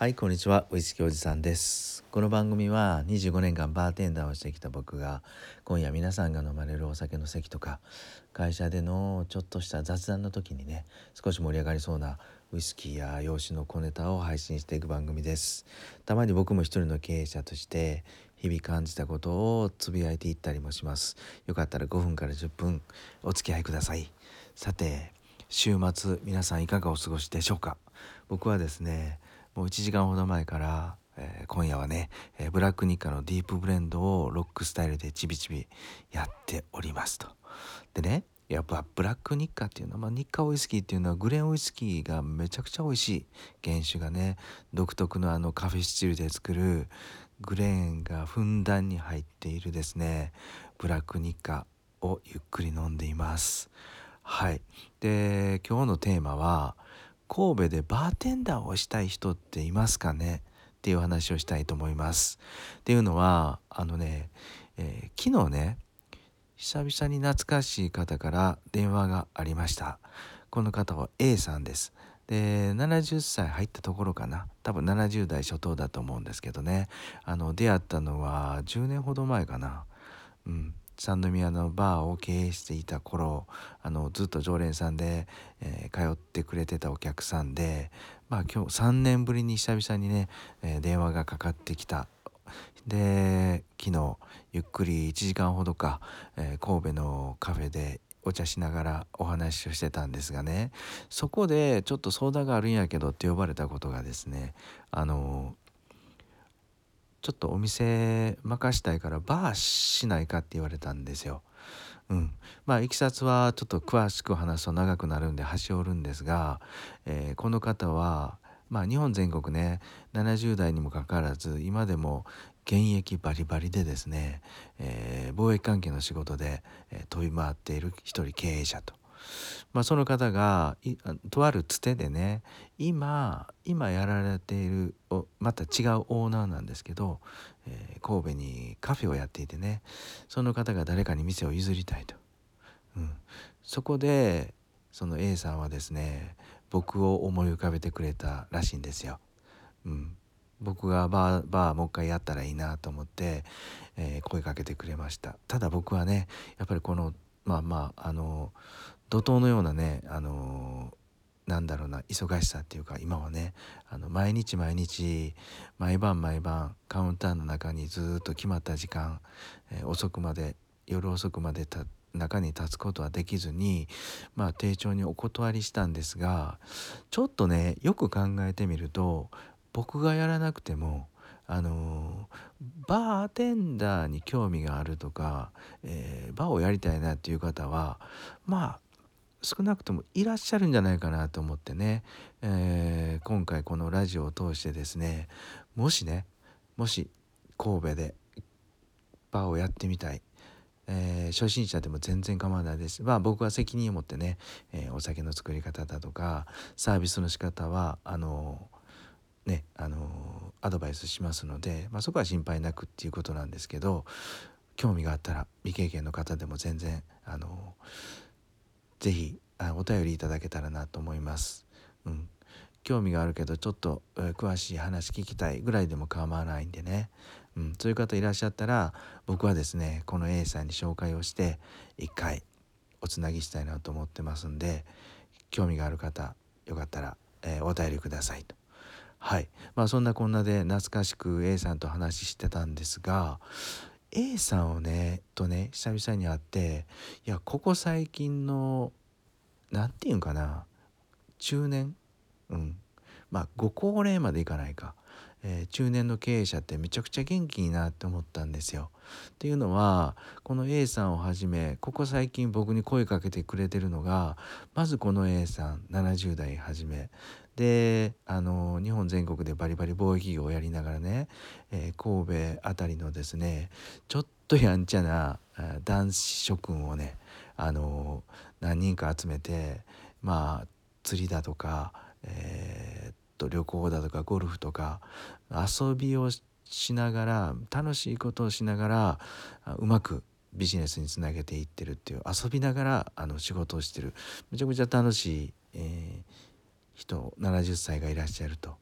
はいこんにちは。ウイスキーおじさんです。この番組は25年間バーテンダーをしてきた僕が今夜皆さんが飲まれるお酒の席とか会社でのちょっとした雑談の時にね少し盛り上がりそうなウイスキーや洋酒の小ネタを配信していく番組です。たまに僕も一人の経営者として日々感じたことをつぶやいていったりもします。よかったら5分から10分お付き合いください。さて週末皆さんいかがお過ごしでしょうか。僕はですねもう1時間ほど前から、えー、今夜はね、えー、ブラックニッカのディープブレンドをロックスタイルでちびちびやっておりますと。でねやっぱブラックニッカっていうのは、まあ、ニッカウイスキーっていうのはグレーンウイスキーがめちゃくちゃ美味しい原酒がね独特のあのカフェスチルで作るグレーンがふんだんに入っているですねブラックニッカをゆっくり飲んでいます。はいで今日のテーマは神戸でバーテンダーをしたい人っていますかね？っていう話をしたいと思います。っていうのはあのね、えー、昨日ね久々に懐かしい方から電話がありました。この方は A さんです。で70歳入ったところかな多分70代初頭だと思うんですけどねあの出会ったのは10年ほど前かな。うん三宮のバーを経営していた頃あのずっと常連さんで、えー、通ってくれてたお客さんで、まあ、今日3年ぶりに久々にね、えー、電話がかかってきた。で昨日ゆっくり1時間ほどか、えー、神戸のカフェでお茶しながらお話をしてたんですがねそこでちょっと相談があるんやけどって呼ばれたことがですねあのちょっとお店任したいからバーしないかって言われたんですよ。うん、まあいきさつはちょっと詳しく話すと長くなるんで端折るんですが、えー、この方はまあ日本全国ね70代にもかかわらず今でも現役バリバリでですね、えー、貿易関係の仕事で、えー、飛び回っている一人経営者と。まあ、その方がとあるつてでね今今やられているまた違うオーナーなんですけど、えー、神戸にカフェをやっていてねその方が誰かに店を譲りたいと、うん、そこでその A さんはですね僕を思い浮かべてくれたらしいんですよ。うん、僕がバーバーもう一回やったらいいなと思って、えー、声かけてくれました。ただ僕はねやっぱりこのまあまああの怒涛のようなねあのなんだろうな忙しさっていうか今はねあの毎日毎日毎晩毎晩カウンターの中にずっと決まった時間、えー、遅くまで夜遅くまでた中に立つことはできずにまあ丁重にお断りしたんですがちょっとねよく考えてみると僕がやらなくてもあのバーテンダーに興味があるとか、えー、バーをやりたいなっていう方はまあ少なくともいらっしゃるんじゃないかなと思ってね、えー、今回このラジオを通してですねもしねもし神戸でバーをやってみたい、えー、初心者でも全然構わないです。まあ僕は責任を持ってね、えー、お酒の作り方だとかサービスの仕方はあのねあのアドバイスしますので、まあ、そこは心配なくっていうことなんですけど興味があったら未経験の方でも全然あの是非お便りいただけたらなと思います。うん、興味があるけどちょっと、えー、詳しい話聞きたいぐらいでも構わないんでね、うん、そういう方いらっしゃったら僕はですねこの A さんに紹介をして一回おつなぎしたいなと思ってますんで興味がある方よかったら、えー、お便りくださいと。はいまあそんなこんなで懐かしく A さんと話してたんですが A さんをねとね久々に会っていやここ最近の何て言うんかな中年？うん。まあご高齢までいかないか、えー、中年の経営者ってめちゃくちゃ元気になって思ったんですよ。っていうのはこの A さんをはじめここ最近僕に声かけてくれてるのがまずこの A さん70代はじめであの日本全国でバリバリ貿易業をやりながらね、えー、神戸辺りのですねちょっとやんちゃな男子諸君をねあの何人か集めてまあ釣りだとか、えー、と旅行だとかゴルフとか遊びをしながら楽しいことをしながらうまくビジネスにつなげていってるっていう遊びながらあの仕事をしてるめちゃくちゃ楽しい、えー、人70歳がいらっしゃると。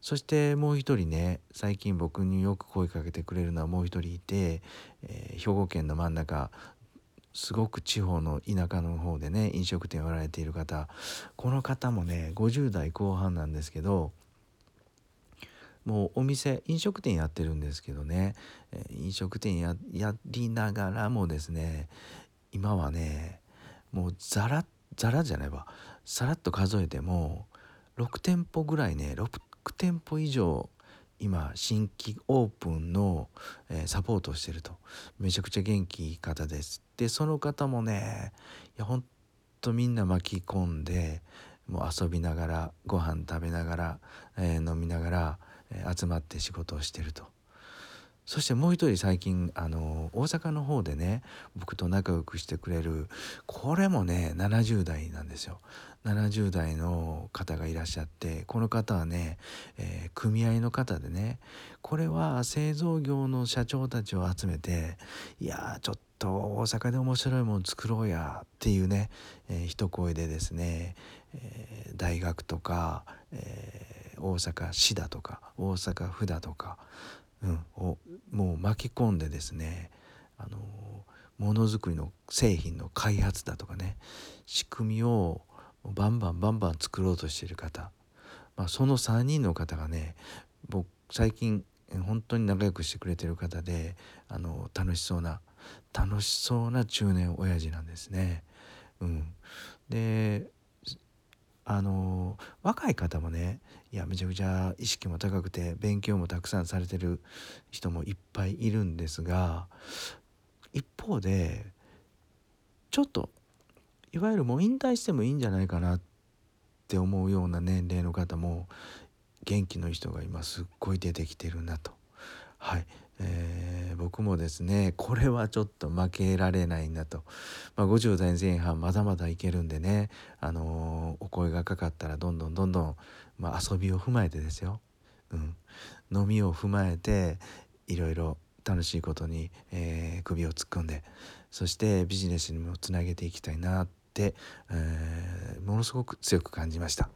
そしてもう一人ね最近僕によく声かけてくれるのはもう一人いて、えー、兵庫県の真ん中すごく地方の田舎の方でね飲食店をやられている方この方もね50代後半なんですけどもうお店飲食店やってるんですけどね飲食店やりながらもですね今はねもうザラザラじゃないわさらっと数えても6店舗ぐらいね6店舗以上今新規オープンの、えー、サポートをしてると。めちゃくちゃ元気いい方です。でその方もねいやほんとみんな巻き込んでもう遊びながらご飯食べながら、えー、飲みながら、えー、集まって仕事をしてると。そしてもう一人最近あの大阪の方でね僕と仲良くしてくれるこれもね70代なんですよ。70代の方がいらっしゃってこの方はね、えー、組合の方でねこれは製造業の社長たちを集めていやちょっと大阪で面白いもの作ろうやっていうね、えー、一声でですね、えー、大学とか、えー、大阪市だとか大阪府だとかうん、をもう巻き込んでですねあのものづくりの製品の開発だとかね仕組みをバンバンバンバン作ろうとしている方、まあ、その3人の方がね僕最近本当に仲良くしてくれてる方であの楽しそうな楽しそうな中年親父なんですね。うん、であの若い方もねいやめちゃくちゃ意識も高くて勉強もたくさんされてる人もいっぱいいるんですが一方でちょっといわゆるもう引退してもいいんじゃないかなって思うような年齢の方も元気のいい人が今すっごい出てきてるなと。はい、えー、僕もですねこれはちょっと負けられないなと、まあ、50代前半まだまだいけるんでね、あのー、お声がかかったらどんどんどんどん、まあ、遊びを踏まえてですよ、うん、飲みを踏まえていろいろ楽しいことに、えー、首を突っ込んでそしてビジネスにもつなげていきたいなって、えー、ものすごく強く感じました。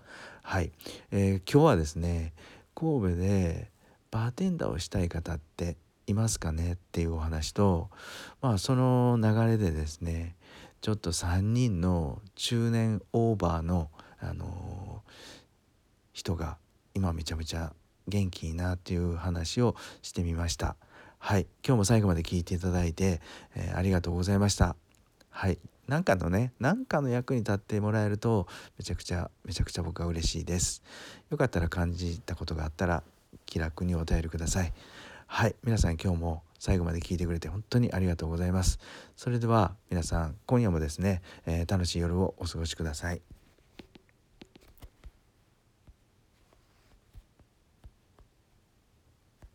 はい、えー、今日はですね神戸でバーテンダーをしたい方っていますかね？っていうお話とまあその流れでですねちょっと3人の中年オーバーの、あのー、人が今めちゃめちゃ元気いいなっていう話をしてみました。はい。今日も最後まで聞いていただいて、えー、ありがとうございました。はい。何かのね何かの役に立ってもらえるとめちゃくちゃめちゃくちゃ僕は嬉しいです。よかったら感じたことがあったら気楽にお便りください。はい。皆さん今日も最後まで聞いてくれて本当にありがとうございます。それでは皆さん今夜もですね、えー、楽しい夜をお過ごしください。